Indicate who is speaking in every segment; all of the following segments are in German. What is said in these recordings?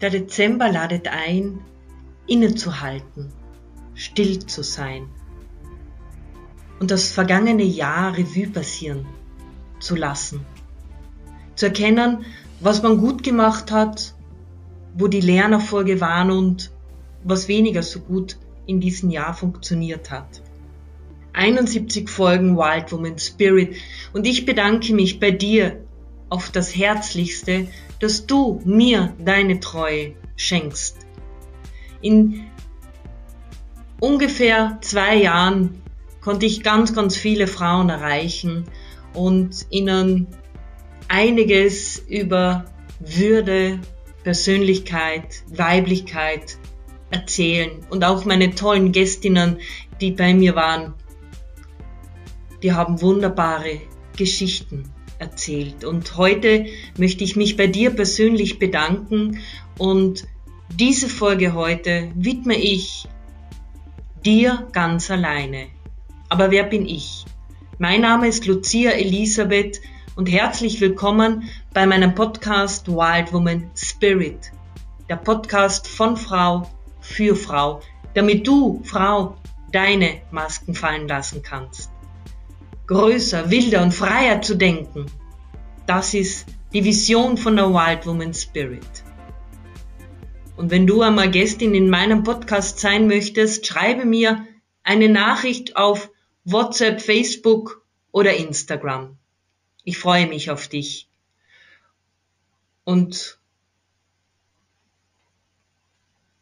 Speaker 1: Der Dezember ladet ein, innezuhalten, still zu sein und das vergangene Jahr Revue passieren zu lassen. Zu erkennen, was man gut gemacht hat, wo die Lernerfolge waren und was weniger so gut in diesem Jahr funktioniert hat. 71 Folgen Wild Woman Spirit und ich bedanke mich bei dir auf das Herzlichste, dass du mir deine Treue schenkst. In ungefähr zwei Jahren konnte ich ganz, ganz viele Frauen erreichen und ihnen einiges über Würde, Persönlichkeit, Weiblichkeit erzählen und auch meine tollen Gästinnen, die bei mir waren, die haben wunderbare Geschichten erzählt. Und heute möchte ich mich bei dir persönlich bedanken und diese Folge heute widme ich dir ganz alleine. Aber wer bin ich? Mein Name ist Lucia Elisabeth und herzlich willkommen bei meinem Podcast Wild Woman Spirit. Der Podcast von Frau für Frau, damit du, Frau, deine Masken fallen lassen kannst größer, wilder und freier zu denken. Das ist die Vision von der Wild Woman Spirit. Und wenn du einmal Gästin in meinem Podcast sein möchtest, schreibe mir eine Nachricht auf WhatsApp, Facebook oder Instagram. Ich freue mich auf dich. Und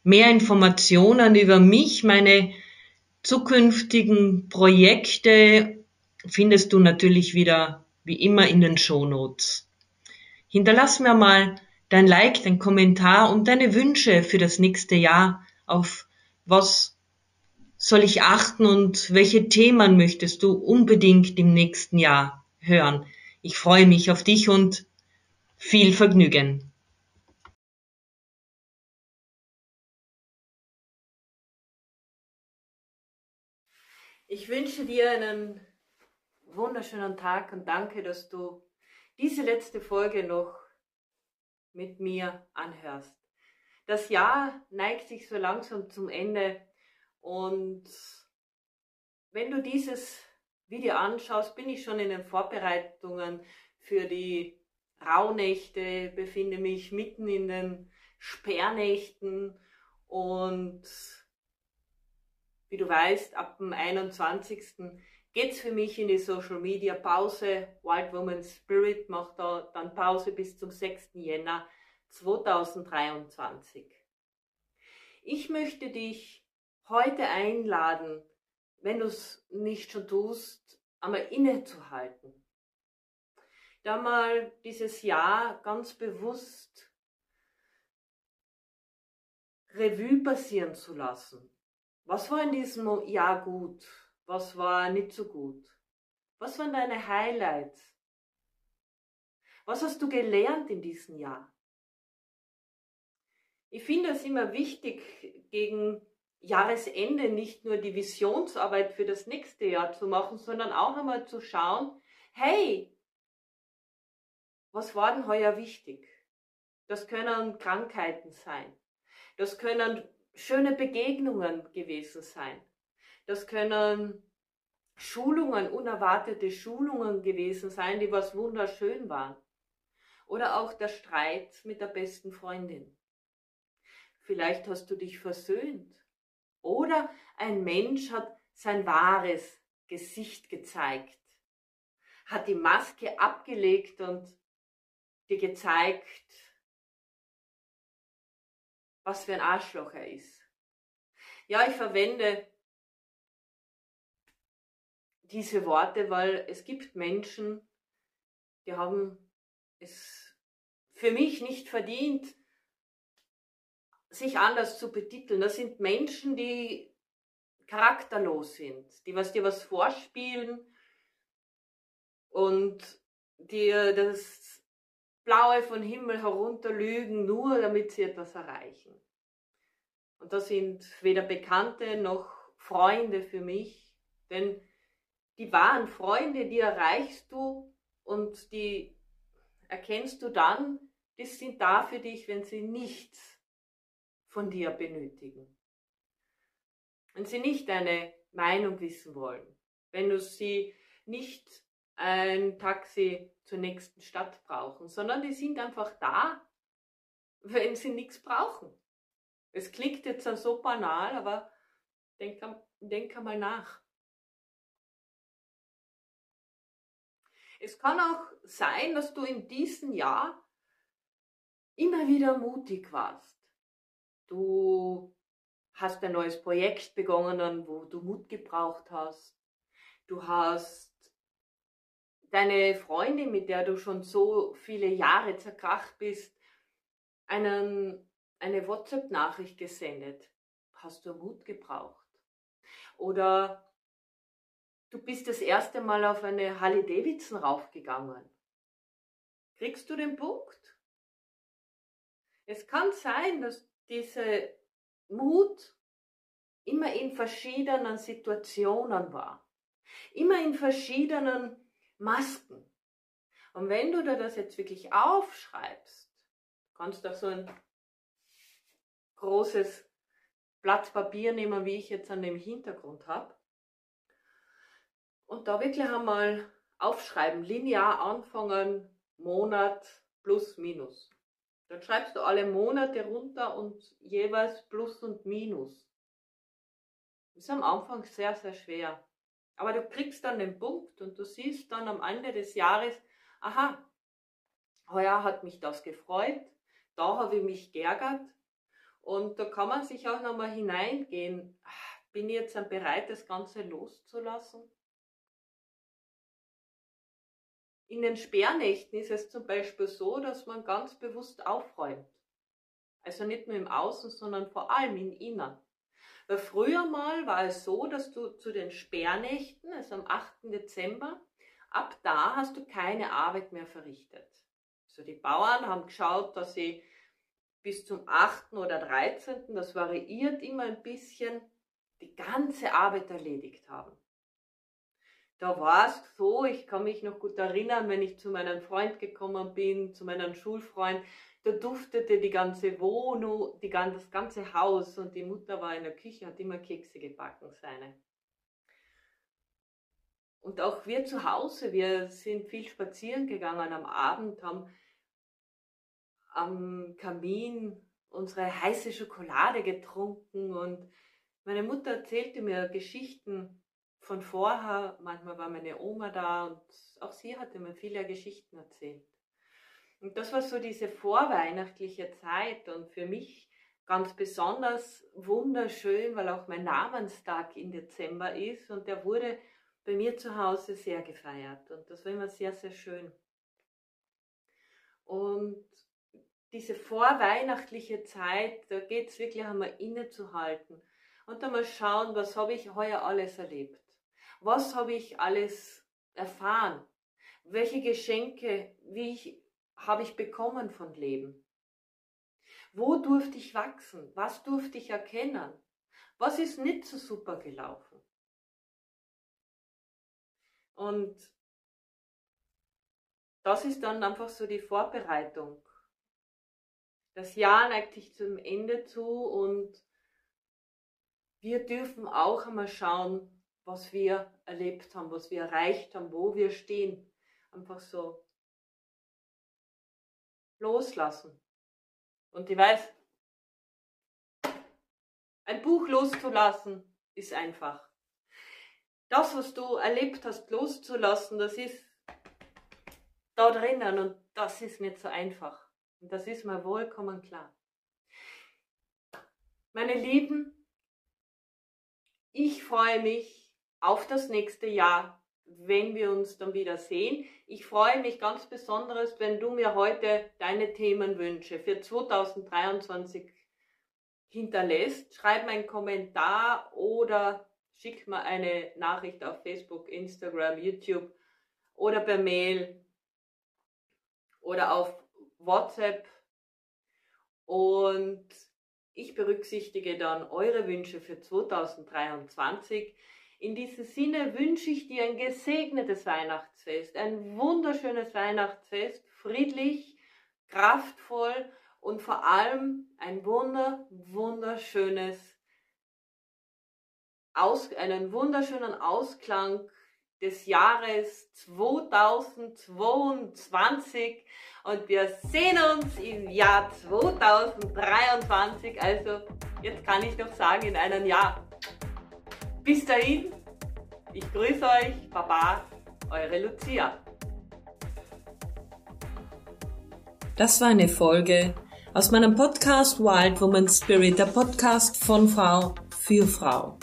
Speaker 1: mehr Informationen über mich, meine zukünftigen Projekte findest du natürlich wieder wie immer in den Shownotes. Hinterlass mir mal dein Like, dein Kommentar und deine Wünsche für das nächste Jahr. Auf was soll ich achten und welche Themen möchtest du unbedingt im nächsten Jahr hören? Ich freue mich auf dich und viel Vergnügen. Ich wünsche dir einen wunderschönen Tag und danke, dass du diese letzte Folge noch mit mir anhörst. Das Jahr neigt sich so langsam zum Ende und wenn du dieses Video anschaust, bin ich schon in den Vorbereitungen für die Rauhnächte, befinde mich mitten in den Sperrnächten und wie du weißt, ab dem 21 geht's für mich in die Social Media Pause. Wild Woman Spirit macht da dann Pause bis zum 6. Jänner 2023. Ich möchte dich heute einladen, wenn du es nicht schon tust, einmal innezuhalten. Da mal dieses Jahr ganz bewusst Revue passieren zu lassen. Was war in diesem Jahr gut? Was war nicht so gut? Was waren deine Highlights? Was hast du gelernt in diesem Jahr? Ich finde es immer wichtig, gegen Jahresende nicht nur die Visionsarbeit für das nächste Jahr zu machen, sondern auch einmal zu schauen, hey, was war denn heuer wichtig? Das können Krankheiten sein. Das können schöne Begegnungen gewesen sein. Das können Schulungen, unerwartete Schulungen gewesen sein, die was wunderschön waren. Oder auch der Streit mit der besten Freundin. Vielleicht hast du dich versöhnt. Oder ein Mensch hat sein wahres Gesicht gezeigt, hat die Maske abgelegt und dir gezeigt, was für ein Arschloch er ist. Ja, ich verwende diese Worte, weil es gibt Menschen, die haben es für mich nicht verdient, sich anders zu betiteln. Das sind Menschen, die charakterlos sind, die was dir was vorspielen und dir das Blaue von Himmel herunter lügen, nur damit sie etwas erreichen. Und das sind weder Bekannte noch Freunde für mich, denn die wahren Freunde, die erreichst du und die erkennst du dann, die sind da für dich, wenn sie nichts
Speaker 2: von dir benötigen. Wenn sie nicht deine Meinung wissen wollen, wenn du sie nicht ein Taxi zur nächsten Stadt brauchen, sondern die sind einfach da, wenn sie nichts brauchen. Es klingt jetzt so banal, aber denk, denk einmal nach. Es kann auch sein, dass du in diesem Jahr immer wieder mutig warst. Du hast ein neues Projekt begonnen, wo du Mut gebraucht hast. Du hast deine Freundin, mit der du schon so viele Jahre zerkracht bist, einen, eine WhatsApp-Nachricht gesendet. Hast du Mut gebraucht? Oder du bist das erste Mal auf eine Harley Davidson raufgegangen. Kriegst du den Punkt? Es kann sein, dass dieser Mut immer in verschiedenen Situationen war. Immer in verschiedenen Masken. Und wenn du dir das jetzt wirklich aufschreibst, kannst du auch so ein großes Blatt Papier nehmen, wie ich jetzt an dem Hintergrund habe. Und da wirklich einmal aufschreiben, linear anfangen, Monat plus minus. Dann schreibst du alle Monate runter und jeweils Plus und Minus. Ist am Anfang sehr, sehr schwer. Aber du kriegst dann den Punkt und du siehst dann am Ende des Jahres, aha, heuer hat mich das gefreut, da habe ich mich geärgert und da kann man sich auch nochmal hineingehen. Bin ich jetzt bereit, das Ganze loszulassen? In den Sperrnächten ist es zum Beispiel so, dass man ganz bewusst aufräumt. Also nicht nur im Außen, sondern vor allem im Innern. Weil früher mal war es so, dass du zu den Sperrnächten, also am 8. Dezember, ab da hast du keine Arbeit mehr verrichtet. Also die Bauern haben geschaut, dass sie bis zum 8. oder 13., das variiert immer ein bisschen, die ganze Arbeit erledigt haben da war es so, ich kann mich noch gut erinnern, wenn ich zu meinem Freund gekommen bin, zu meinem Schulfreund, da duftete die ganze Wohnung, die, das ganze Haus und die Mutter war in der Küche, hat immer Kekse gebacken, seine. Und auch wir zu Hause, wir sind viel spazieren gegangen am Abend, haben am Kamin unsere heiße Schokolade getrunken und meine Mutter erzählte mir Geschichten von vorher, manchmal war meine Oma da und auch sie hatte mir viele Geschichten erzählt. Und das war so diese vorweihnachtliche Zeit und für mich ganz besonders wunderschön, weil auch mein Namenstag im Dezember ist und der wurde bei mir zu Hause sehr gefeiert und das war immer sehr, sehr schön. Und diese vorweihnachtliche Zeit, da geht es wirklich einmal innezuhalten und einmal schauen, was habe ich heuer alles erlebt was habe ich alles erfahren? Welche Geschenke, wie ich, habe ich bekommen von Leben? Wo durfte ich wachsen? Was durfte ich erkennen? Was ist nicht so super gelaufen? Und das ist dann einfach so die Vorbereitung. Das Jahr neigt sich zum Ende zu und wir dürfen auch einmal schauen, was wir erlebt haben, was wir erreicht haben, wo wir stehen. Einfach so loslassen. Und ich weiß, ein Buch loszulassen ist einfach. Das, was du erlebt hast, loszulassen, das ist da drinnen und das ist nicht so einfach. Und das ist mir vollkommen klar. Meine Lieben, ich freue mich auf das nächste Jahr, wenn wir uns dann wieder sehen. Ich freue mich ganz besonders, wenn du mir heute deine Themenwünsche für 2023 hinterlässt. Schreib mir einen Kommentar oder schick mir eine Nachricht auf Facebook, Instagram, YouTube oder per Mail oder auf WhatsApp. Und ich berücksichtige dann eure Wünsche für 2023. In diesem Sinne wünsche ich dir ein gesegnetes Weihnachtsfest, ein wunderschönes Weihnachtsfest, friedlich, kraftvoll und vor allem ein wunder, wunderschönes Aus, einen wunderschönen Ausklang des Jahres 2022 und wir sehen uns im Jahr 2023. Also jetzt kann ich noch sagen, in einem Jahr. Bis dahin, ich grüße euch, Baba, eure Lucia.
Speaker 1: Das war eine Folge aus meinem Podcast Wild Woman Spirit, der Podcast von Frau für Frau.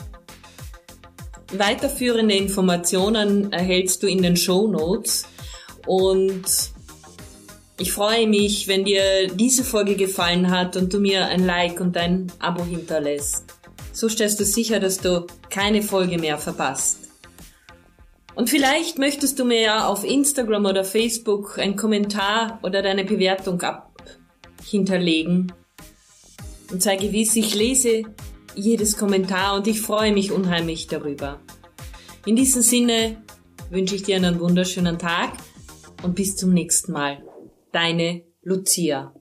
Speaker 1: Weiterführende Informationen erhältst du in den Show Notes und ich freue mich, wenn dir diese Folge gefallen hat und du mir ein Like und ein Abo hinterlässt. So stellst du sicher, dass du keine Folge mehr verpasst. Und vielleicht möchtest du mir ja auf Instagram oder Facebook einen Kommentar oder deine Bewertung ab hinterlegen. Und sei gewiss, ich lese jedes Kommentar und ich freue mich unheimlich darüber. In diesem Sinne wünsche ich dir einen wunderschönen Tag und bis zum nächsten Mal. Deine Lucia.